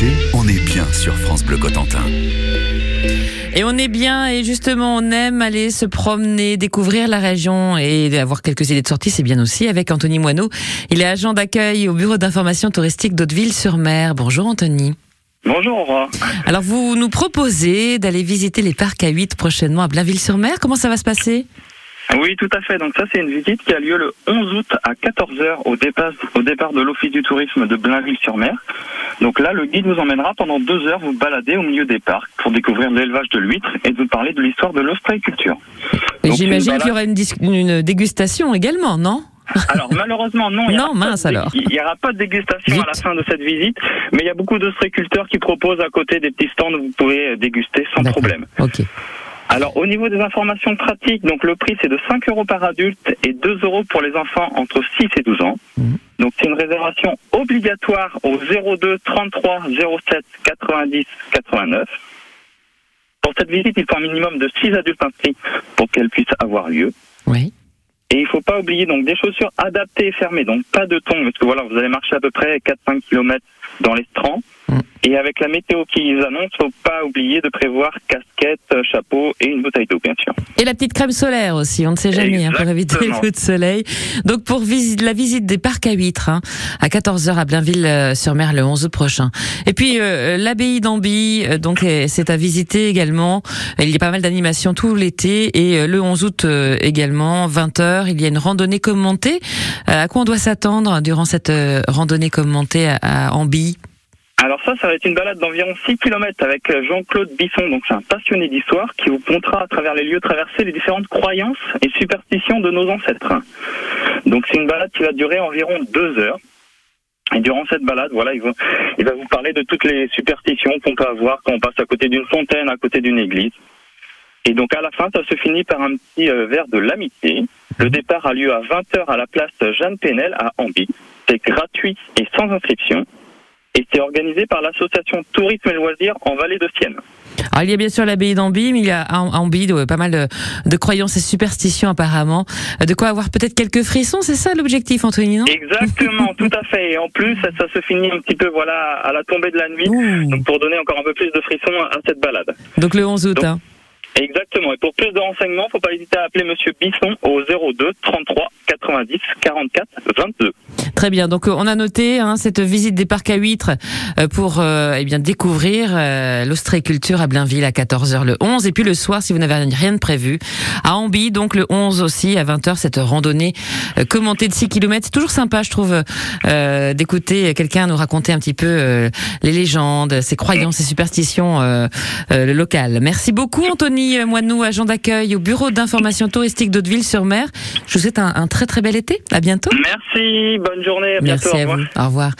l'été, on est bien sur France Bleu Cotentin. Et on est bien et justement on aime aller se promener, découvrir la région et avoir quelques idées de sortie, c'est bien aussi avec Anthony Moineau. Il est agent d'accueil au bureau d'information touristique d'Hauteville-sur-Mer. Bonjour Anthony. Bonjour. Alors vous nous proposez d'aller visiter les parcs à 8 prochainement à Blainville-sur-Mer. Comment ça va se passer? Oui, tout à fait. Donc ça, c'est une visite qui a lieu le 11 août à 14h au départ, au départ de l'Office du tourisme de Blainville-sur-Mer. Donc là, le guide vous emmènera pendant deux heures vous balader au milieu des parcs pour découvrir l'élevage de l'huître et vous parler de l'histoire de l'ostréiculture. J'imagine qu'il y aura une, dégustation également, non? Alors malheureusement non, il Non, mince, alors. Il n'y aura pas de dégustation Vite. à la fin de cette visite, mais il y a beaucoup d'ostréiculteurs qui proposent à côté des petits stands où vous pouvez déguster sans problème. Ok. Alors au niveau des informations pratiques, donc le prix c'est de 5 euros par adulte et 2 euros pour les enfants entre 6 et 12 ans. Mhm. Donc c'est une réservation obligatoire au 02 33 07 90 89. Pour cette visite, il faut un minimum de 6 adultes inscrits pour qu'elle puisse avoir lieu. Oui. Et il faut pas oublier donc des chaussures adaptées et fermées, donc pas de tongs, parce que voilà, vous allez marcher à peu près 4-5 km dans les strands. Mm. Et avec la météo qu'ils annoncent, faut pas oublier de prévoir casquette, euh, chapeau et une bouteille d'eau, bien sûr. Et la petite crème solaire aussi, on ne sait jamais, hein, pour éviter le coup de soleil. Donc pour visite, la visite des parcs à huîtres, hein, à 14h à Blainville-sur-Mer le 11 août prochain. Et puis euh, l'abbaye d'Amby, euh, donc euh, c'est à visiter également. Il y a pas mal d'animations tout l'été et euh, le 11 août euh, également, 20h, il y a une randonnée commentée. Euh, à quoi on doit s'attendre durant cette euh, randonnée commentée à, à Alors ça, ça va être une balade d'environ 6 km avec euh, Jean-Claude Bisson, donc c'est un passionné d'histoire qui vous comptera à travers les lieux traversés les différentes croyances et superstitions de nos ancêtres. Donc c'est une balade qui va durer environ deux heures. Et durant cette balade, voilà, il va, il va vous parler de toutes les superstitions qu'on peut avoir quand on passe à côté d'une fontaine, à côté d'une église. Et donc à la fin, ça se finit par un petit euh, verre de l'amitié. Le départ a lieu à 20h à la place Jeanne Pénel à Amby. C'est gratuit et sans inscription. Et c'est organisé par l'association Tourisme et Loisirs en Vallée de Sienne. Alors, il y a bien sûr l'abbaye d'Amby, mais il y a à Amby de- pas mal de, de croyances et superstitions apparemment. Euh, De quoi avoir peut-être quelques frissons, c'est ça l'objectif, Anthony, non? Exactement, tout à fait. Et en plus, ça, ça se finit un petit peu voilà à la tombée de la nuit. Ouh. Donc pour donner encore un peu plus de frissons à cette balade. Donc le 11 août. Donc, hein. Exactement. Et pour plus de renseignements, faut pas hésiter à appeler Monsieur Bisson au 02 33 90 44 22. Très bien. Donc euh, on a noté hein, cette visite des parcs à huîtres euh, pour euh, eh bien découvrir euh, l'ostréiculture à Blainville à 14h le 11 et puis le soir si vous n'avez rien de prévu à Amby donc le 11 aussi à 20h cette randonnée euh, commentée de 6 km. C'est toujours sympa je trouve euh, d'écouter quelqu'un nous raconter un petit peu les légendes, ses croyances, ses superstitions locales. Merci beaucoup Anthony Moineau, agent d'accueil au bureau d'information touristique d'Hauteville-sur-Mer. Je vous souhaite un, un très très bel été. À bientôt. Merci, bonne journée, à. Merci à vous. Au revoir.